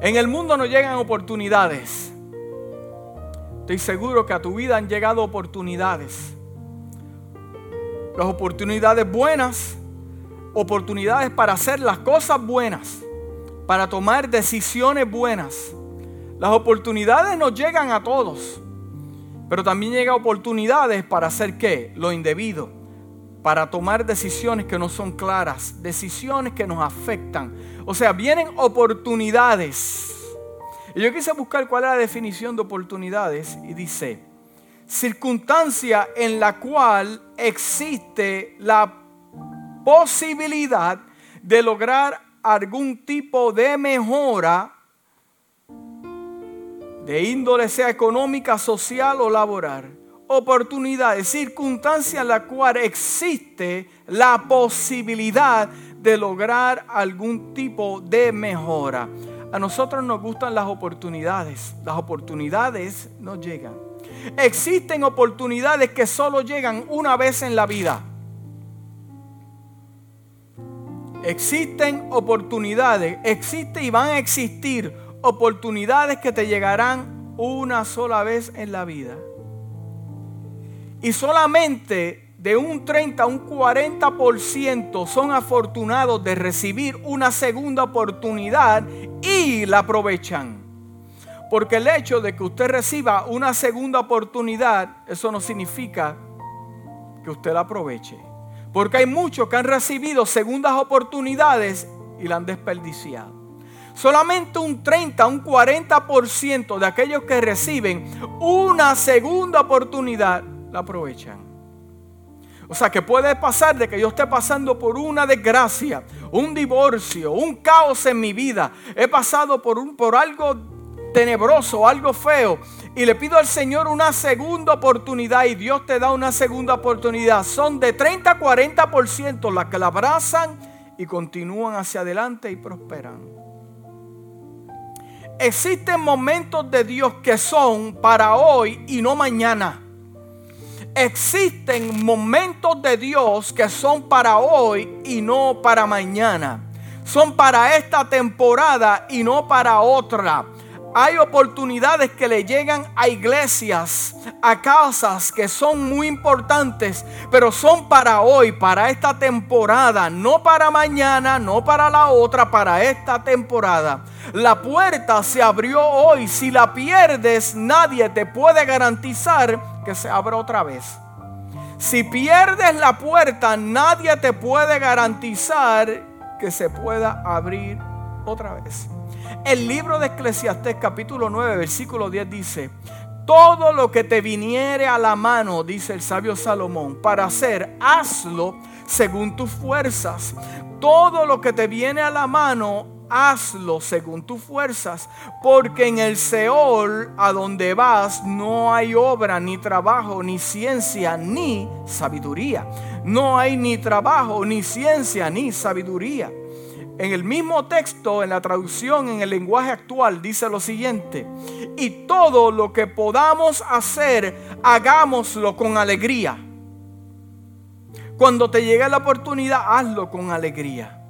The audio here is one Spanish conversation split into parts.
En el mundo no llegan oportunidades. Estoy seguro que a tu vida han llegado oportunidades. Las oportunidades buenas, oportunidades para hacer las cosas buenas, para tomar decisiones buenas. Las oportunidades nos llegan a todos, pero también llegan oportunidades para hacer qué? Lo indebido, para tomar decisiones que no son claras, decisiones que nos afectan. O sea, vienen oportunidades. Y yo quise buscar cuál es la definición de oportunidades y dice, circunstancia en la cual existe la posibilidad de lograr algún tipo de mejora de índole sea económica, social o laboral oportunidades, circunstancias en la cual existe la posibilidad de lograr algún tipo de mejora. A nosotros nos gustan las oportunidades. Las oportunidades no llegan. Existen oportunidades que solo llegan una vez en la vida. Existen oportunidades, existe y van a existir oportunidades que te llegarán una sola vez en la vida. Y solamente de un 30 a un 40% son afortunados de recibir una segunda oportunidad y la aprovechan. Porque el hecho de que usted reciba una segunda oportunidad, eso no significa que usted la aproveche. Porque hay muchos que han recibido segundas oportunidades y la han desperdiciado. Solamente un 30, un 40% de aquellos que reciben una segunda oportunidad la aprovechan. O sea que puede pasar de que yo esté pasando por una desgracia, un divorcio, un caos en mi vida. He pasado por, un, por algo tenebroso, algo feo. Y le pido al Señor una segunda oportunidad y Dios te da una segunda oportunidad. Son de 30 a 40% las que la abrazan y continúan hacia adelante y prosperan. Existen momentos de Dios que son para hoy y no mañana existen momentos de Dios que son para hoy y no para mañana. Son para esta temporada y no para otra. Hay oportunidades que le llegan a iglesias, a casas que son muy importantes, pero son para hoy, para esta temporada, no para mañana, no para la otra, para esta temporada. La puerta se abrió hoy. Si la pierdes, nadie te puede garantizar que se abra otra vez. Si pierdes la puerta, nadie te puede garantizar que se pueda abrir otra vez. El libro de Eclesiastés capítulo 9 versículo 10 dice, todo lo que te viniere a la mano, dice el sabio Salomón, para hacer, hazlo según tus fuerzas. Todo lo que te viene a la mano, hazlo según tus fuerzas, porque en el Seol a donde vas no hay obra, ni trabajo, ni ciencia, ni sabiduría. No hay ni trabajo, ni ciencia, ni sabiduría. En el mismo texto, en la traducción en el lenguaje actual, dice lo siguiente, y todo lo que podamos hacer, hagámoslo con alegría. Cuando te llegue la oportunidad, hazlo con alegría.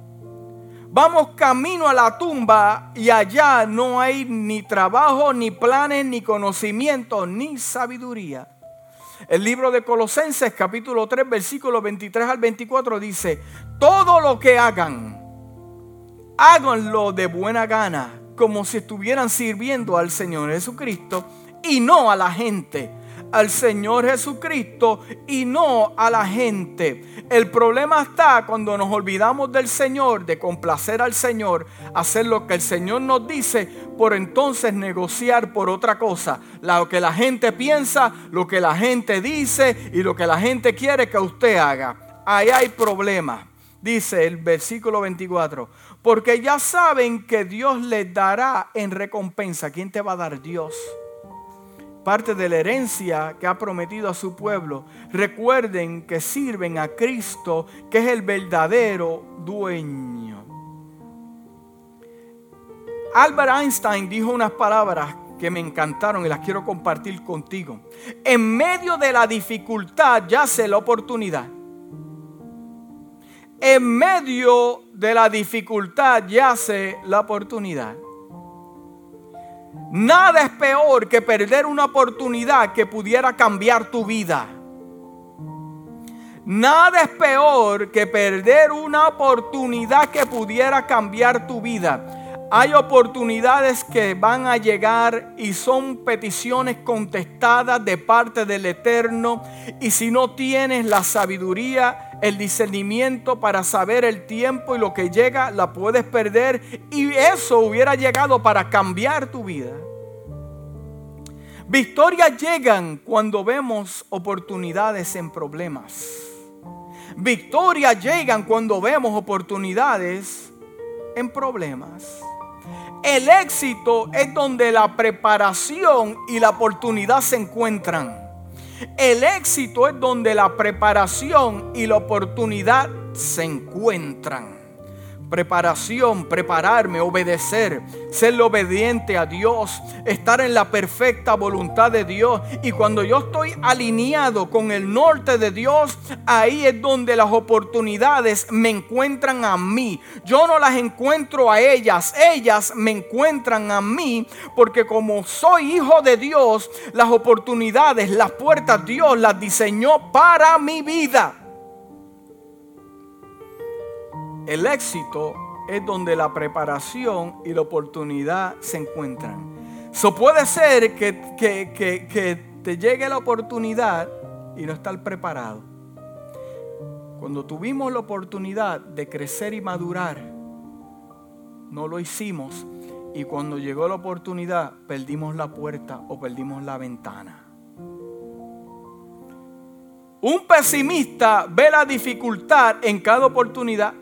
Vamos camino a la tumba y allá no hay ni trabajo, ni planes, ni conocimiento, ni sabiduría. El libro de Colosenses capítulo 3 versículos 23 al 24 dice, todo lo que hagan, háganlo de buena gana, como si estuvieran sirviendo al Señor Jesucristo y no a la gente al Señor Jesucristo y no a la gente. El problema está cuando nos olvidamos del Señor, de complacer al Señor, hacer lo que el Señor nos dice, por entonces negociar por otra cosa. Lo que la gente piensa, lo que la gente dice y lo que la gente quiere que usted haga. Ahí hay problema. Dice el versículo 24, porque ya saben que Dios les dará en recompensa. ¿Quién te va a dar Dios? parte de la herencia que ha prometido a su pueblo. Recuerden que sirven a Cristo, que es el verdadero dueño. Albert Einstein dijo unas palabras que me encantaron y las quiero compartir contigo. En medio de la dificultad yace la oportunidad. En medio de la dificultad yace la oportunidad. Nada es peor que perder una oportunidad que pudiera cambiar tu vida. Nada es peor que perder una oportunidad que pudiera cambiar tu vida. Hay oportunidades que van a llegar y son peticiones contestadas de parte del Eterno. Y si no tienes la sabiduría, el discernimiento para saber el tiempo y lo que llega, la puedes perder. Y eso hubiera llegado para cambiar tu vida. Victorias llegan cuando vemos oportunidades en problemas. Victorias llegan cuando vemos oportunidades en problemas. El éxito es donde la preparación y la oportunidad se encuentran. El éxito es donde la preparación y la oportunidad se encuentran preparación, prepararme, obedecer, ser obediente a Dios, estar en la perfecta voluntad de Dios. Y cuando yo estoy alineado con el norte de Dios, ahí es donde las oportunidades me encuentran a mí. Yo no las encuentro a ellas, ellas me encuentran a mí, porque como soy hijo de Dios, las oportunidades, las puertas Dios las diseñó para mi vida. El éxito es donde la preparación y la oportunidad se encuentran. So puede ser que, que te llegue la oportunidad y no estar preparado. Cuando tuvimos la oportunidad de crecer y madurar, no lo hicimos. Y cuando llegó la oportunidad, perdimos la puerta o perdimos la ventana. Un pesimista ve la dificultad en cada oportunidad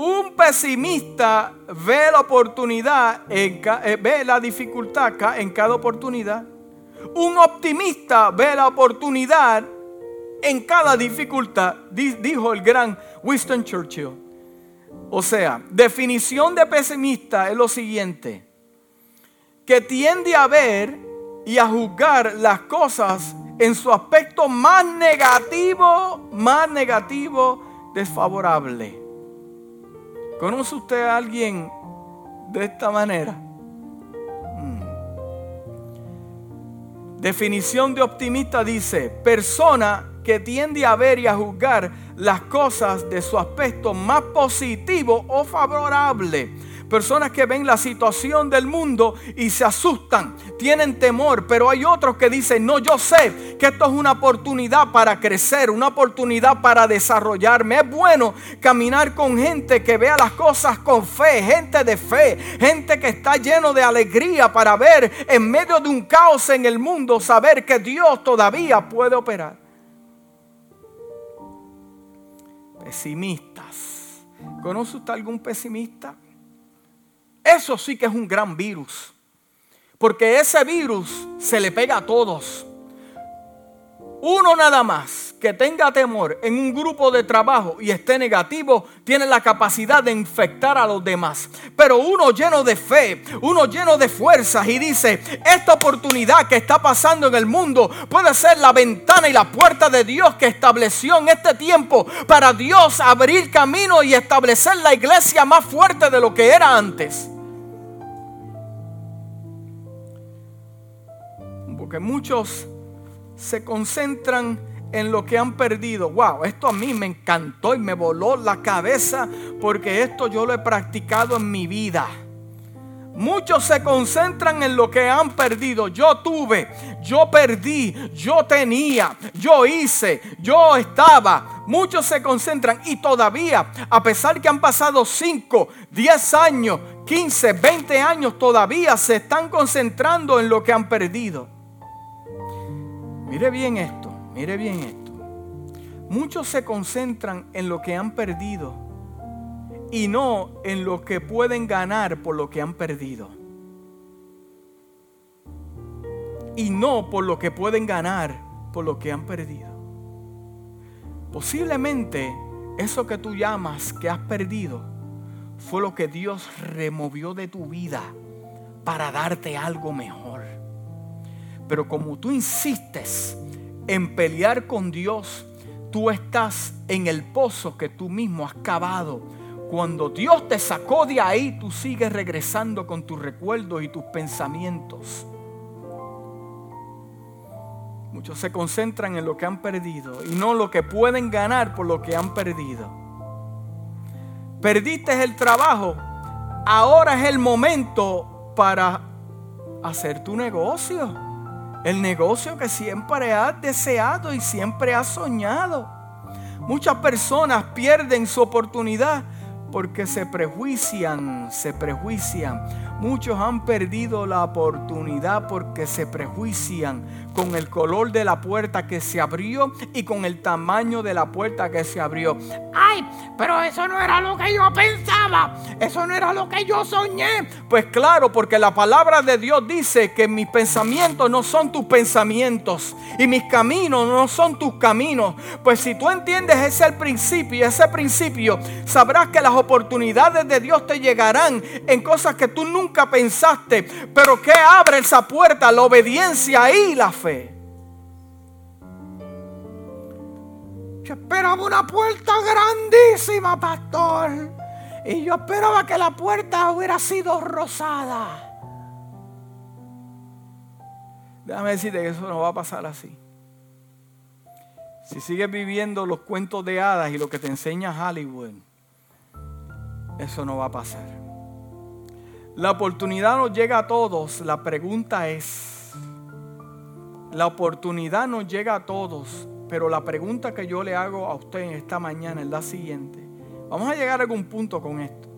un pesimista ve la oportunidad, en, eh, ve la dificultad en cada oportunidad. Un optimista ve la oportunidad en cada dificultad, dijo el gran Winston Churchill. O sea, definición de pesimista es lo siguiente, que tiende a ver y a juzgar las cosas en su aspecto más negativo, más negativo, desfavorable. ¿Conoce usted a alguien de esta manera? Hmm. Definición de optimista dice, persona que tiende a ver y a juzgar las cosas de su aspecto más positivo o favorable Personas que ven la situación del mundo y se asustan, tienen temor, pero hay otros que dicen, no, yo sé que esto es una oportunidad para crecer, una oportunidad para desarrollarme. Es bueno caminar con gente que vea las cosas con fe, gente de fe, gente que está lleno de alegría para ver en medio de un caos en el mundo, saber que Dios todavía puede operar. Pesimistas. ¿Conoce usted algún pesimista? Eso sí que es un gran virus. Porque ese virus se le pega a todos. Uno nada más que tenga temor en un grupo de trabajo y esté negativo, tiene la capacidad de infectar a los demás. Pero uno lleno de fe, uno lleno de fuerzas y dice, esta oportunidad que está pasando en el mundo puede ser la ventana y la puerta de Dios que estableció en este tiempo para Dios abrir camino y establecer la iglesia más fuerte de lo que era antes. Porque muchos se concentran en lo que han perdido. Wow, esto a mí me encantó y me voló la cabeza porque esto yo lo he practicado en mi vida. Muchos se concentran en lo que han perdido. Yo tuve, yo perdí, yo tenía, yo hice, yo estaba. Muchos se concentran y todavía, a pesar que han pasado 5, 10 años, 15, 20 años, todavía se están concentrando en lo que han perdido. Mire bien esto, mire bien esto. Muchos se concentran en lo que han perdido y no en lo que pueden ganar por lo que han perdido. Y no por lo que pueden ganar por lo que han perdido. Posiblemente eso que tú llamas que has perdido fue lo que Dios removió de tu vida para darte algo mejor. Pero como tú insistes en pelear con Dios, tú estás en el pozo que tú mismo has cavado Cuando Dios te sacó de ahí, tú sigues regresando con tus recuerdos y tus pensamientos. Muchos se concentran en lo que han perdido y no lo que pueden ganar por lo que han perdido. Perdiste el trabajo, ahora es el momento para hacer tu negocio. El negocio que siempre has deseado y siempre has soñado. Muchas personas pierden su oportunidad porque se prejuician, se prejuician. Muchos han perdido la oportunidad porque se prejuician con el color de la puerta que se abrió y con el tamaño de la puerta que se abrió. ¡Ay! Pero eso no era lo que yo pensaba. Eso no era lo que yo soñé. Pues claro, porque la palabra de Dios dice que mis pensamientos no son tus pensamientos y mis caminos no son tus caminos. Pues si tú entiendes ese principio ese principio, sabrás que las oportunidades de Dios te llegarán en cosas que tú nunca pensaste. Pero que abre esa puerta? La obediencia y la fe. Yo esperaba una puerta grandísima, pastor. Y yo esperaba que la puerta hubiera sido rosada. Déjame decirte que eso no va a pasar así. Si sigues viviendo los cuentos de hadas y lo que te enseña Hollywood, eso no va a pasar. La oportunidad nos llega a todos. La pregunta es, la oportunidad nos llega a todos, pero la pregunta que yo le hago a usted en esta mañana es la siguiente. Vamos a llegar a algún punto con esto.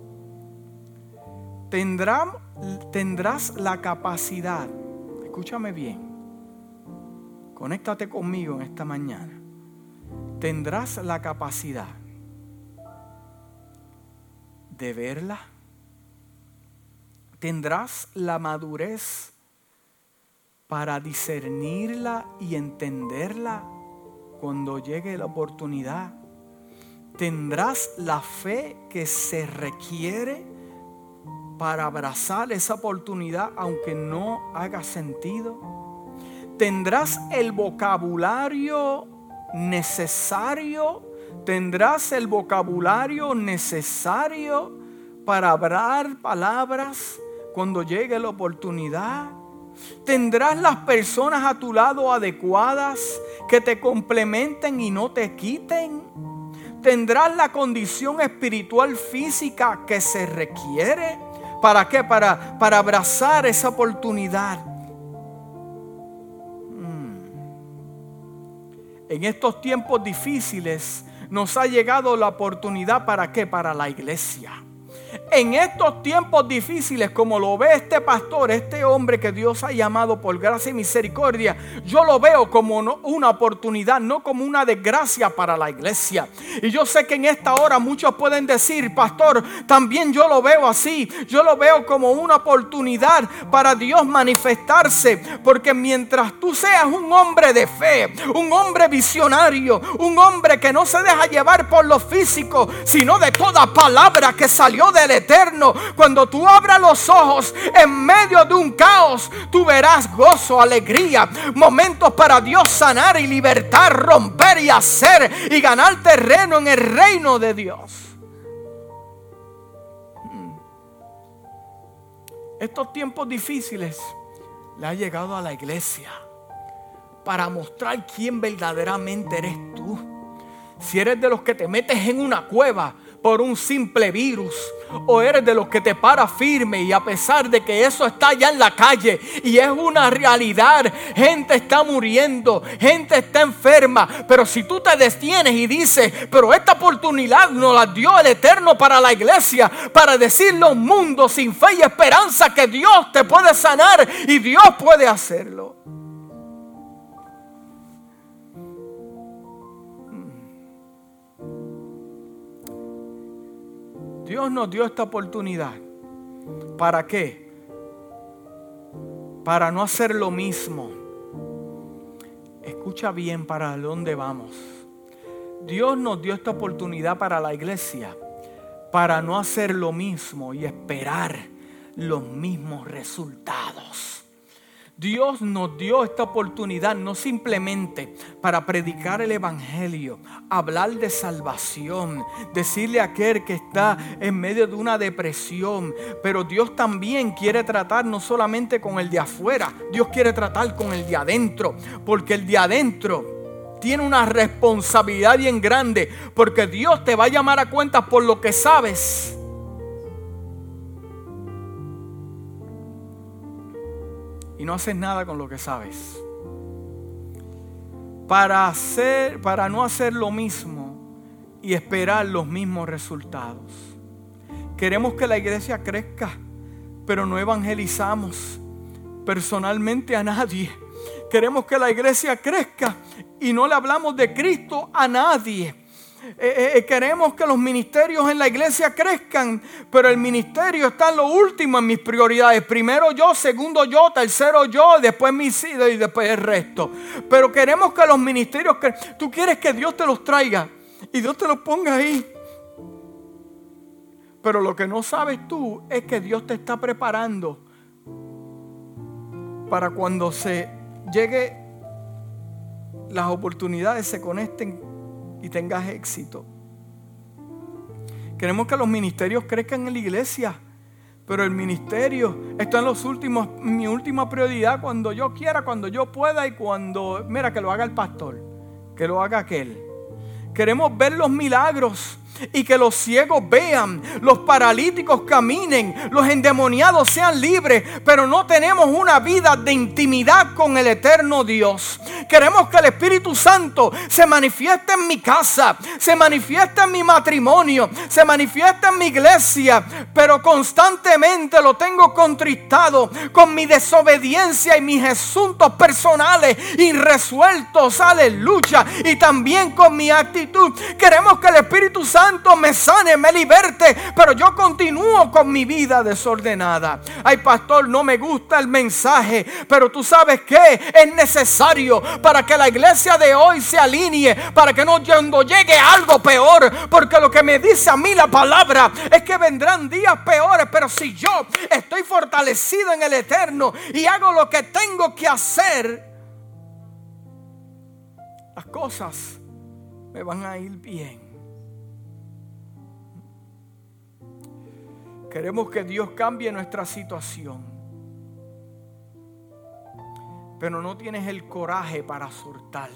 tendrás la capacidad, escúchame bien, conéctate conmigo en esta mañana. Tendrás la capacidad de verla. Tendrás la madurez para discernirla y entenderla cuando llegue la oportunidad. Tendrás la fe que se requiere para abrazar esa oportunidad aunque no haga sentido. Tendrás el vocabulario necesario. Tendrás el vocabulario necesario para hablar palabras cuando llegue la oportunidad. Tendrás las personas a tu lado adecuadas que te complementen y no te quiten. Tendrás la condición espiritual física que se requiere. ¿Para qué? Para, para abrazar esa oportunidad. Mm. En estos tiempos difíciles nos ha llegado la oportunidad para qué? Para la iglesia en estos tiempos difíciles, como lo ve este pastor, este hombre que Dios ha llamado por gracia y misericordia, yo lo veo como una oportunidad, no como una desgracia para la iglesia. Y yo sé que en esta hora muchos pueden decir, pastor, también yo lo veo así. Yo lo veo como una oportunidad para Dios manifestarse. Porque mientras tú seas un hombre de fe, un hombre visionario, un hombre que no se deja llevar por lo físico, sino de toda palabra que salió del eterno. Cuando tú abras los ojos en medio de un caos, tú verás gozo, alegría, momentos para Dios sanar y libertar, romper y hacer y ganar terreno en el reino de Dios. Hmm. Estos tiempos difíciles le ha llegado a la iglesia para mostrar quién verdaderamente eres tú. Si eres de los que te metes en una cueva por un simple virus. O eres de los que te para firme y a pesar de que eso está allá en la calle y es una realidad, gente está muriendo, gente está enferma, pero si tú te detienes y dices, pero esta oportunidad nos la dio el Eterno para la iglesia, para decirle a un mundo sin fe y esperanza que Dios te puede sanar y Dios puede hacerlo. Dios nos dio esta oportunidad. ¿Para qué? Para no hacer lo mismo. Escucha bien para dónde vamos. Dios nos dio esta oportunidad para la iglesia, para no hacer lo mismo y esperar los mismos resultados. Dios nos dio esta oportunidad no simplemente para predicar el Evangelio, hablar de salvación, decirle a aquel que está en medio de una depresión, pero Dios también quiere tratar no solamente con el de afuera, Dios quiere tratar con el de adentro, porque el de adentro tiene una responsabilidad bien grande, porque Dios te va a llamar a cuentas por lo que sabes y no haces nada con lo que sabes. Para, hacer, para no hacer lo mismo y esperar los mismos resultados. Queremos que la iglesia crezca, pero no evangelizamos personalmente a nadie. Queremos que la iglesia crezca y no le hablamos de Cristo a nadie. Eh, eh, eh, queremos que los ministerios en la iglesia crezcan, pero el ministerio está en lo último en mis prioridades. Primero yo, segundo yo, tercero yo, después mis hijos y después el resto. Pero queremos que los ministerios, tú quieres que Dios te los traiga y Dios te los ponga ahí. Pero lo que no sabes tú es que Dios te está preparando para cuando se llegue las oportunidades se conecten y tengas éxito. Queremos que los ministerios crezcan en la iglesia. Pero el ministerio está en los últimos, mi última prioridad cuando yo quiera, cuando yo pueda y cuando, mira, que lo haga el pastor, que lo haga aquel. Queremos ver los milagros y que los ciegos vean, los paralíticos caminen, los endemoniados sean libres, pero no tenemos una vida de intimidad con el eterno Dios. Queremos que el Espíritu Santo se manifieste en mi casa, se manifieste en mi matrimonio, se manifieste en mi iglesia, pero constantemente lo tengo contristado con mi desobediencia y mis asuntos personales irresueltos, aleluya, y también con mi actitud. Queremos que el Espíritu Santo me sane, me liberte, pero yo continúo con mi vida desordenada. Ay, pastor, no me gusta el mensaje, pero tú sabes que es necesario para que la iglesia de hoy se alinee, para que no llegue algo peor, porque lo que me dice a mí la palabra es que vendrán días peores, pero si yo estoy fortalecido en el eterno y hago lo que tengo que hacer, las cosas me van a ir bien. Queremos que Dios cambie nuestra situación. Pero no tienes el coraje para soltar.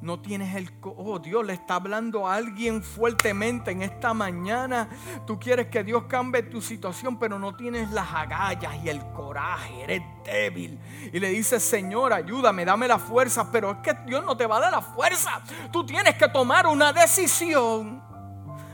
No tienes el... Oh, Dios le está hablando a alguien fuertemente en esta mañana. Tú quieres que Dios cambie tu situación, pero no tienes las agallas y el coraje. Eres débil. Y le dices, Señor, ayúdame, dame la fuerza. Pero es que Dios no te va a dar la fuerza. Tú tienes que tomar una decisión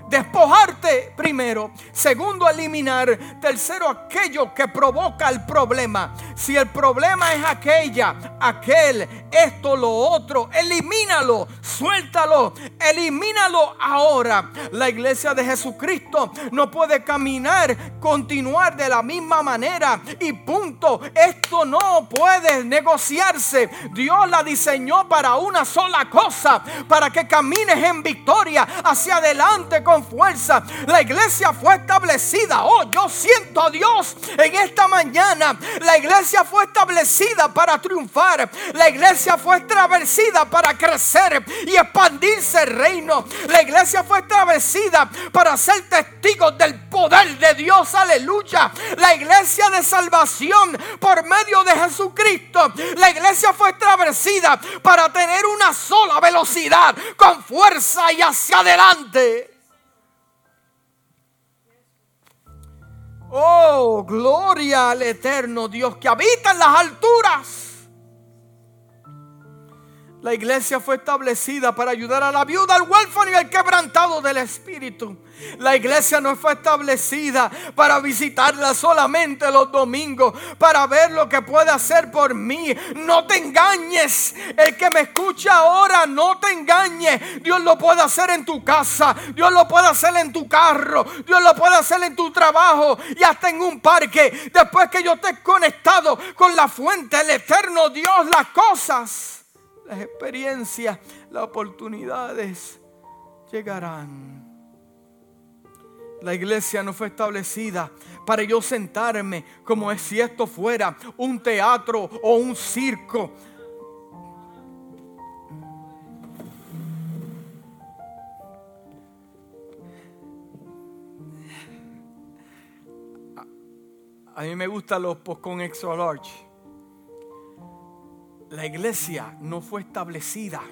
despojarte primero. Segundo, eliminar. Tercero, aquello que provoca el problema. Si el problema es aquella, aquel, esto, lo otro, elimínalo, suéltalo, elimínalo ahora. La iglesia de Jesucristo no puede caminar, continuar de la misma manera y punto. Esto no puede negociarse. Dios la diseñó para una sola cosa, para que camines en victoria hacia adelante con fuerza. La iglesia fue establecida. Oh, yo siento a Dios en esta mañana. La iglesia fue establecida para triunfar. La iglesia fue establecida para crecer y expandirse el reino. La iglesia fue establecida para ser testigos del poder de Dios. Aleluya. La iglesia de salvación por medio de Jesucristo. La iglesia fue establecida para tener una sola velocidad con fuerza y hacia adelante. Oh, gloria al eterno Dios que habita en las alturas. La iglesia fue establecida para ayudar a la viuda, al huérfano y al quebrantado del espíritu. La iglesia no fue establecida para visitarla solamente los domingos, para ver lo que puede hacer por mí. No te engañes. El que me escucha ahora, no te engañes. Dios lo puede hacer en tu casa, Dios lo puede hacer en tu carro, Dios lo puede hacer en tu trabajo y hasta en un parque. Después que yo esté conectado con la fuente, el eterno Dios, las cosas, las experiencias, las oportunidades llegarán. La iglesia no fue establecida para yo sentarme como si esto fuera un teatro o un circo. A mí me gustan los post con extra. La iglesia no fue establecida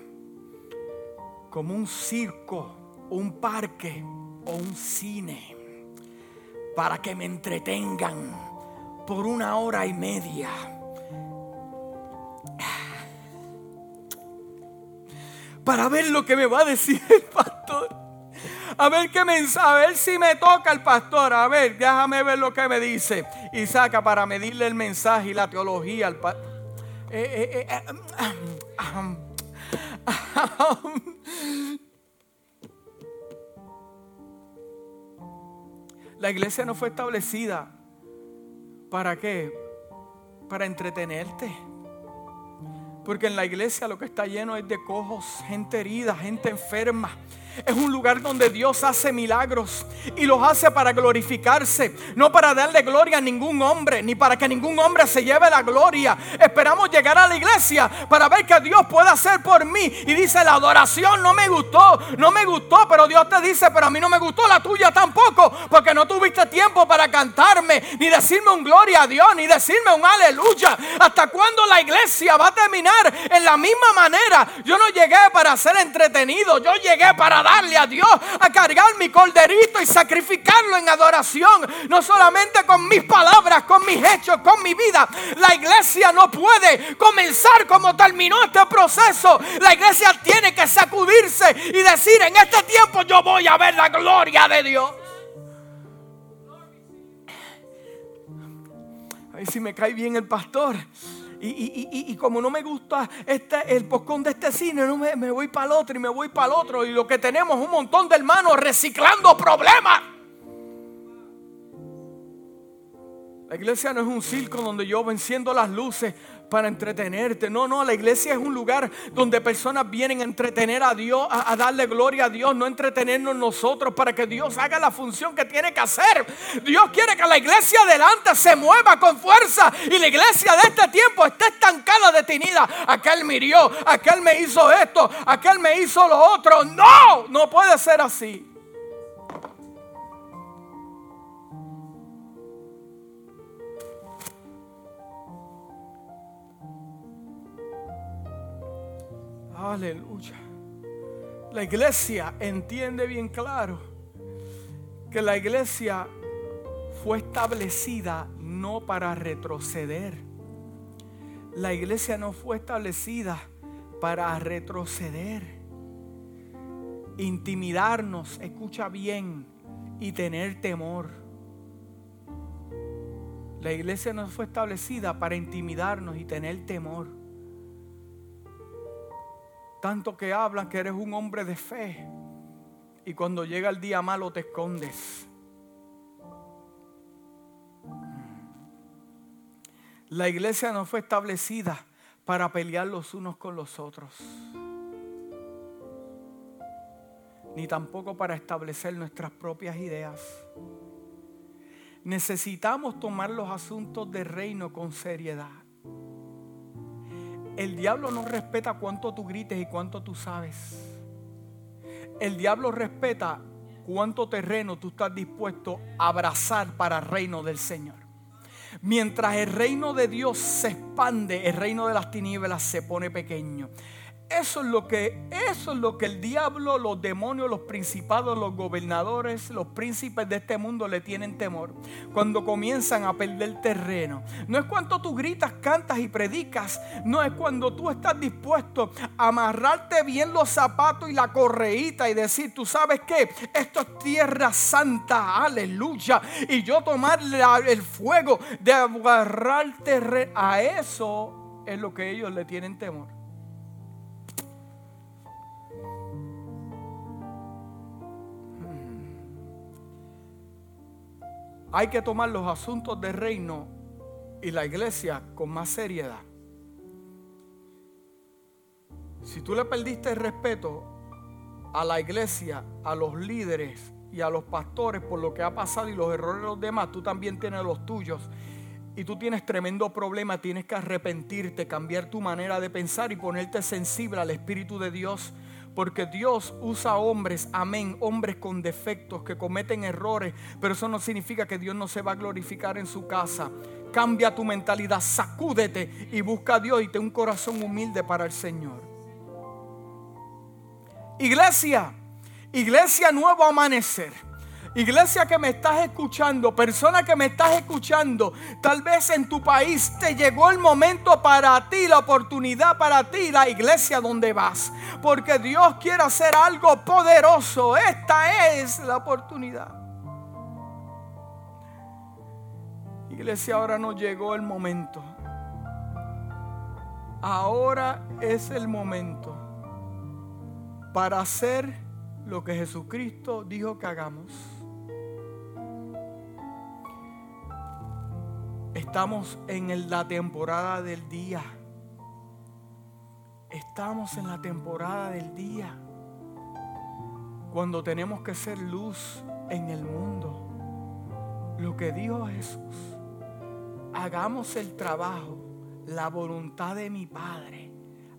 como un circo, un parque o un cine para que me entretengan por una hora y media. Para ver lo que me va a decir el pastor. A ver qué mensaje, a ver si me toca el pastor. A ver, déjame ver lo que me dice. Y saca para medirle el mensaje y la teología al pastor. Eh, eh, eh, la iglesia no fue establecida para qué? Para entretenerte. Porque en la iglesia lo que está lleno es de cojos, gente herida, gente enferma, es un lugar donde Dios hace milagros y los hace para glorificarse, no para darle gloria a ningún hombre, ni para que ningún hombre se lleve la gloria. Esperamos llegar a la iglesia para ver que Dios puede hacer por mí. Y dice, la adoración no me gustó, no me gustó, pero Dios te dice, pero a mí no me gustó la tuya tampoco, porque no tuviste tiempo para cantarme, ni decirme un gloria a Dios, ni decirme un aleluya. ¿Hasta cuándo la iglesia va a terminar en la misma manera? Yo no llegué para ser entretenido, yo llegué para darle a Dios, a cargar mi corderito y sacrificarlo en adoración. No solamente con mis palabras, con mis hechos, con mi vida. La iglesia no puede comenzar como terminó este proceso. La iglesia tiene que sacudirse y decir, en este tiempo yo voy a ver la gloria de Dios. A ver si me cae bien el pastor. Y, como no me gusta este, el poscón de este cine, no me, me voy para el otro y me voy para el otro. Y lo que tenemos es un montón de hermanos reciclando problemas. La iglesia no es un circo donde yo venciendo las luces para entretenerte. No, no, la iglesia es un lugar donde personas vienen a entretener a Dios, a, darle gloria a Dios, no entretenernos nosotros para que Dios haga la función que tiene que hacer. Dios quiere que la iglesia adelante se mueva con fuerza y la iglesia de este tiempo esté estancada, detenida. Aquel mirió, aquel me hizo esto, aquel me hizo lo otro. No, no puede ser así. Aleluya. La iglesia entiende bien claro que la iglesia fue establecida no para retroceder. La iglesia no fue establecida para retroceder, intimidarnos, escucha bien, y tener temor. La iglesia no fue establecida para intimidarnos y tener temor. Tanto que hablan que eres un hombre de fe. Y cuando llega el día malo te escondes. La iglesia no fue establecida para pelear los unos con los otros. Ni tampoco para establecer nuestras propias ideas. Necesitamos tomar los asuntos de reino con seriedad. El diablo no respeta cuánto tú grites y cuánto tú sabes. El diablo respeta cuánto terreno tú estás dispuesto a abrazar para el reino del Señor. Mientras el reino de Dios se expande, el reino de las tinieblas se pone pequeño. Eso es lo que eso es lo que el diablo, los demonios, los principados, los gobernadores, los príncipes de este mundo le tienen temor cuando comienzan a perder terreno. No es cuando tú gritas, cantas y predicas, no es cuando tú estás dispuesto a amarrarte bien los zapatos y la correíta y decir, "Tú sabes qué? Esto es tierra santa, aleluya." Y yo tomar el fuego de agarrar terreno, a eso es lo que ellos le tienen temor. Hay que tomar los asuntos del reino y la iglesia con más seriedad. Si tú le perdiste el respeto a la iglesia, a los líderes, y a los pastores por lo que ha pasado y los errores de los demás, tú también tienes los tuyos. Y tú tienes tremendo problema, tienes que arrepentirte, cambiar tu manera de pensar y ponerte sensible al Espíritu de Dios. Porque Dios usa hombres, amén, hombres con defectos que cometen errores, pero eso no significa que Dios no se va a glorificar en su casa. Cambia tu mentalidad, sacúdete y busca a Dios y ten un corazón humilde para el Señor. Iglesia, iglesia nuevo amanecer. Iglesia que me estás escuchando, persona que me estás escuchando, tal vez en tu país te llegó el momento para ti, la oportunidad para ti, la iglesia donde vas. Porque Dios quiere hacer algo poderoso. Esta es la oportunidad. Iglesia, ahora nos llegó el momento. Ahora es el momento para hacer lo que Jesucristo dijo que hagamos. Estamos en la temporada del día. Estamos en la temporada del día. Cuando tenemos que ser luz en el mundo. Lo que dijo Jesús. Hagamos el trabajo. La voluntad de mi Padre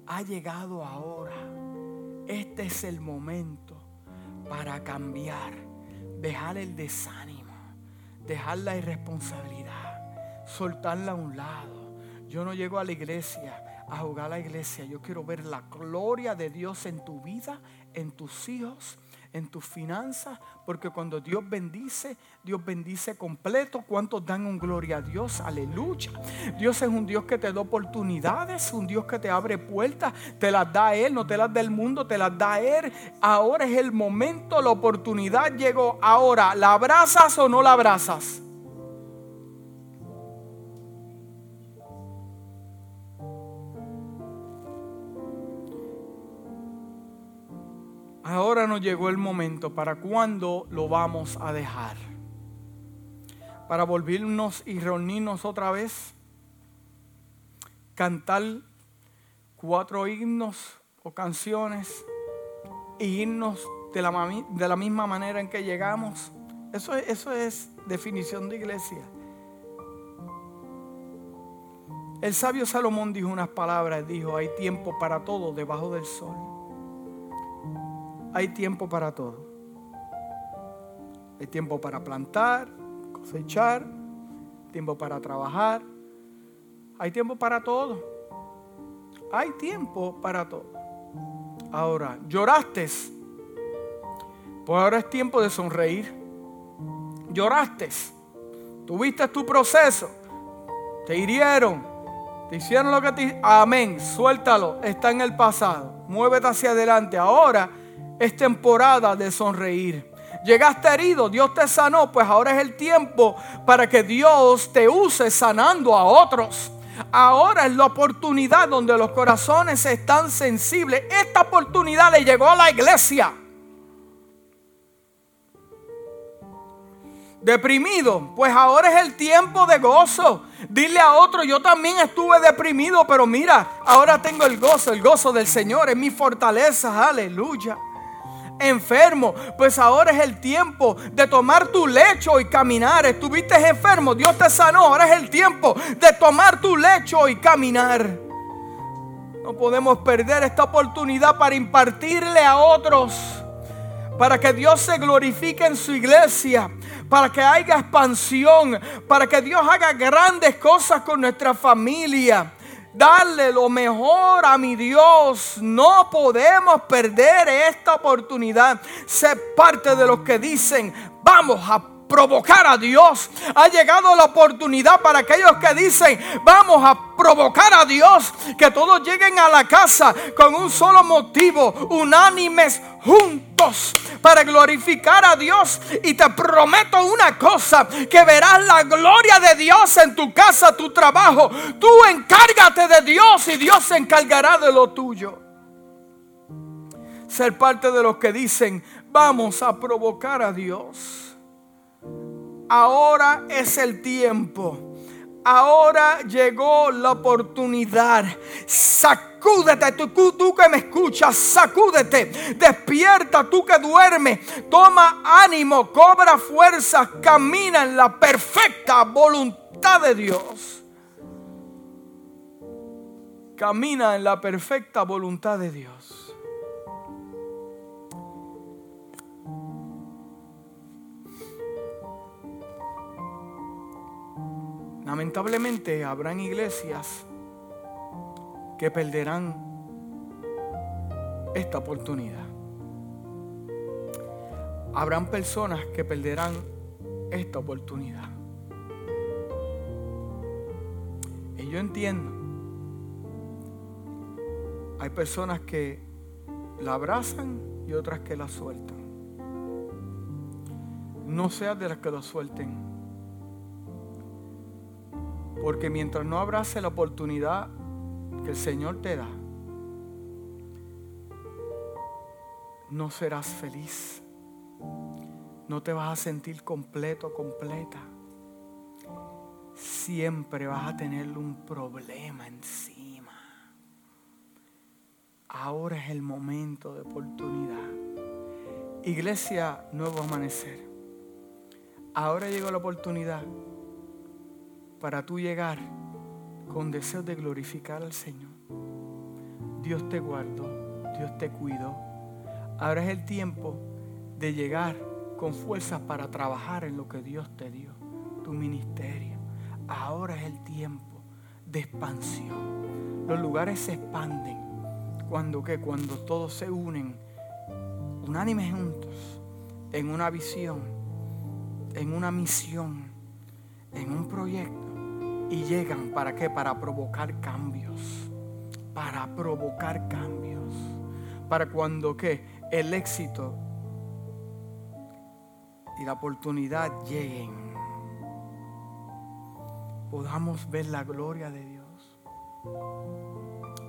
ha llegado ahora. Este es el momento para cambiar. Dejar el desánimo. Dejar la irresponsabilidad soltarla a un lado. Yo no llego a la iglesia a jugar a la iglesia. Yo quiero ver la gloria de Dios en tu vida, en tus hijos, en tus finanzas, porque cuando Dios bendice, Dios bendice completo. ¿Cuántos dan un gloria a Dios? Aleluya. Dios es un Dios que te da oportunidades, un Dios que te abre puertas, te las da Él, no te las da el mundo, te las da Él. Ahora es el momento, la oportunidad llegó. Ahora, ¿la abrazas o no la abrazas? Ahora nos llegó el momento para cuándo lo vamos a dejar. Para volvernos y reunirnos otra vez. Cantar cuatro himnos o canciones y irnos de la, de la misma manera en que llegamos. Eso, eso es definición de iglesia. El sabio Salomón dijo unas palabras, dijo, hay tiempo para todo debajo del sol hay tiempo para todo. Hay tiempo para plantar, cosechar, tiempo para trabajar. Hay tiempo para todo. Hay tiempo para todo. Ahora, lloraste. Pues ahora es tiempo de sonreír. Lloraste. Tuviste tu proceso. Te hirieron. Te hicieron lo que te... Amén. Suéltalo. Está en el pasado. Muévete hacia adelante. Ahora es temporada de sonreír. Llegaste herido, Dios te sanó, pues ahora es el tiempo para que Dios te use sanando a otros. Ahora es la oportunidad donde los corazones están sensibles. Esta oportunidad le llegó a la iglesia. Deprimido, pues ahora es el tiempo de gozo. Dile a otro, yo también estuve deprimido, pero mira, ahora tengo el gozo, el gozo del Señor es mi fortaleza, aleluya enfermo, pues ahora es el tiempo de tomar tu lecho y caminar. Estuviste enfermo, Dios te sanó, ahora es el tiempo de tomar tu lecho y caminar. No podemos perder esta oportunidad para impartirle a otros, para que Dios se glorifique en su iglesia, para que haya expansión, para que Dios haga grandes cosas con nuestra familia darle lo mejor a mi Dios. No podemos perder esta oportunidad. Ser parte de los que dicen, vamos a provocar a Dios. Ha llegado la oportunidad para aquellos que dicen, vamos a provocar a Dios. Que todos lleguen a la casa con un solo motivo, unánimes juntos para glorificar a Dios. Y te prometo una cosa, que verás la gloria de Dios en tu casa, tu trabajo. Tú encárgate de Dios y Dios se encargará de lo tuyo. Ser parte de los que dicen, vamos a provocar a Dios. Ahora es el tiempo. Ahora llegó la oportunidad. Sac Sacúdete, tú, tú que me escuchas, sacúdete. Despierta, tú que duermes. Toma ánimo, cobra fuerzas, camina en la perfecta voluntad de Dios. Camina en la perfecta voluntad de Dios. Lamentablemente habrán iglesias que perderán esta oportunidad. Habrán personas que perderán esta oportunidad. Y yo entiendo. Hay personas que la abrazan y otras que la sueltan. No seas de las que lo suelten. Porque mientras no abrace la oportunidad que el Señor te da, no serás feliz. No te vas a sentir completo, completa. Siempre vas a tener un problema encima. Ahora es el momento de oportunidad. Iglesia Nuevo Amanecer. Ahora llegó la oportunidad para tú llegar con deseos de glorificar al Señor. Dios te guardó, Dios te cuidó. Ahora es el tiempo de llegar con fuerzas para trabajar en lo que Dios te dio, tu ministerio. Ahora es el tiempo de expansión. Los lugares se expanden cuando que cuando todos se unen unánimes juntos en una visión, en una misión, en un proyecto y llegan para qué? Para provocar cambios. Para provocar cambios. Para cuando qué? El éxito y la oportunidad lleguen. Podamos ver la gloria de Dios.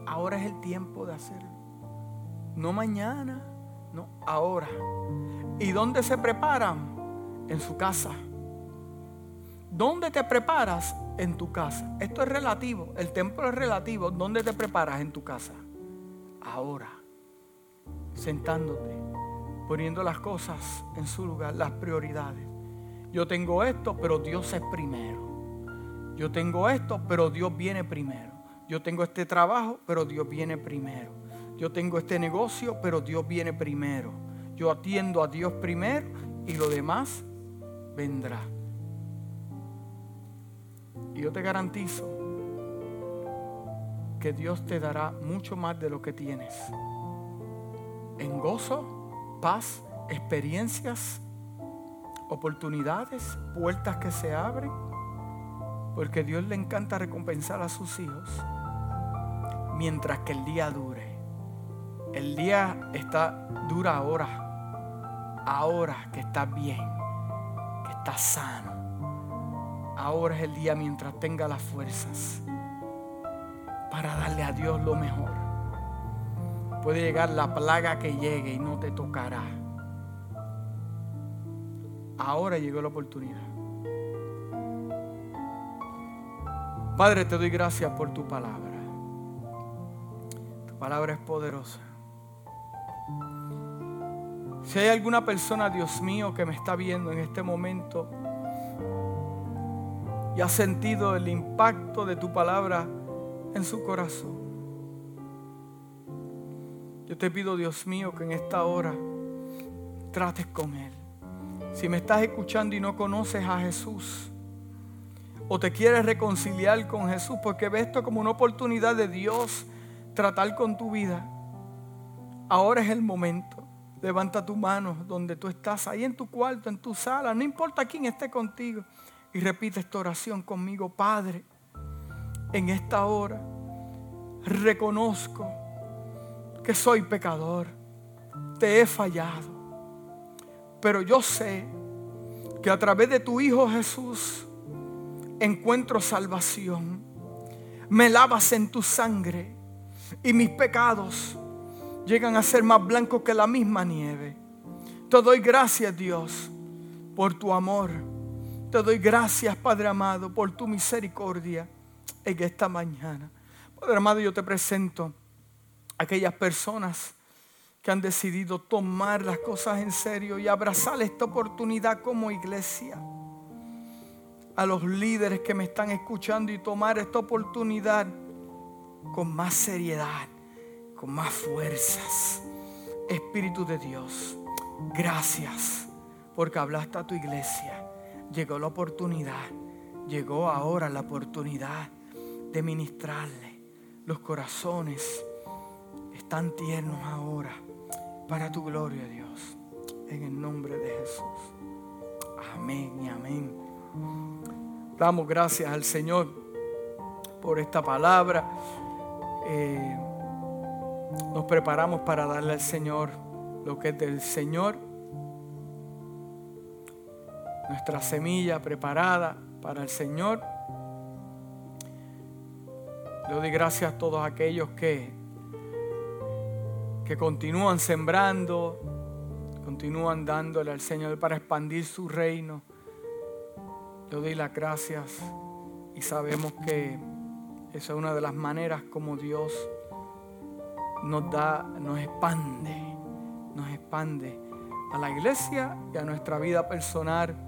Ahora es el tiempo de hacerlo. No mañana, no, ahora. ¿Y dónde se preparan? En su casa. ¿Dónde te preparas? En tu casa. Esto es relativo. El templo es relativo. ¿Dónde te preparas en tu casa? Ahora. Sentándote. Poniendo las cosas en su lugar. Las prioridades. Yo tengo esto, pero Dios es primero. Yo tengo esto, pero Dios viene primero. Yo tengo este trabajo, pero Dios viene primero. Yo tengo este negocio, pero Dios viene primero. Yo atiendo a Dios primero y lo demás vendrá. Y yo te garantizo que Dios te dará mucho más de lo que tienes. En gozo, paz, experiencias, oportunidades, puertas que se abren. Porque Dios le encanta recompensar a sus hijos mientras que el día dure. El día está dura ahora. Ahora que estás bien, que estás sano Ahora es el día mientras tenga las fuerzas para darle a Dios lo mejor. Puede llegar la plaga que llegue y no te tocará. Ahora llegó la oportunidad. Padre, te doy gracias por tu palabra. Tu palabra es poderosa. Si hay alguna persona, Dios mío, que me está viendo en este momento, y ha sentido el impacto de tu palabra en su corazón. Yo te pido, Dios mío, que en esta hora trates con Él. Si me estás escuchando y no conoces a Jesús, o te quieres reconciliar con Jesús, porque ves esto como una oportunidad de Dios tratar con tu vida, ahora es el momento. Levanta tu mano donde tú estás, ahí en tu cuarto, en tu sala, no importa quién esté contigo. Y repite esta oración conmigo, Padre, en esta hora reconozco que soy pecador, te he fallado, pero yo sé que a través de tu Hijo Jesús encuentro salvación, me lavas en tu sangre y mis pecados llegan a ser más blancos que la misma nieve. Te doy gracias Dios por tu amor te doy gracias, Padre amado, por tu misericordia en esta mañana. Padre amado, yo te presento aquellas personas que han decidido tomar las cosas en serio y abrazar esta oportunidad como iglesia. A los líderes que me están escuchando y tomar esta oportunidad con más seriedad, con más fuerzas. Espíritu de Dios, gracias porque hablaste a tu iglesia. Llegó la oportunidad, llegó ahora la oportunidad de ministrarle. Los corazones están tiernos ahora para tu gloria, Dios. En el nombre de Jesús. Amén y amén. Damos gracias al Señor por esta palabra. Eh, nos preparamos para darle al Señor lo que es del Señor. Nuestra semilla preparada para el Señor. Le doy gracias a todos aquellos que que continúan sembrando, continúan dándole al Señor para expandir su reino. Le doy las gracias y sabemos que esa es una de las maneras como Dios nos da, nos expande, nos expande a la iglesia y a nuestra vida personal.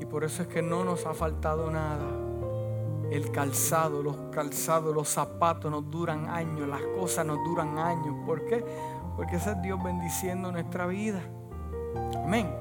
Y por eso es que no nos ha faltado nada. El calzado, los calzados, los zapatos nos duran años, las cosas nos duran años. ¿Por qué? Porque ese es Dios bendiciendo nuestra vida. Amén.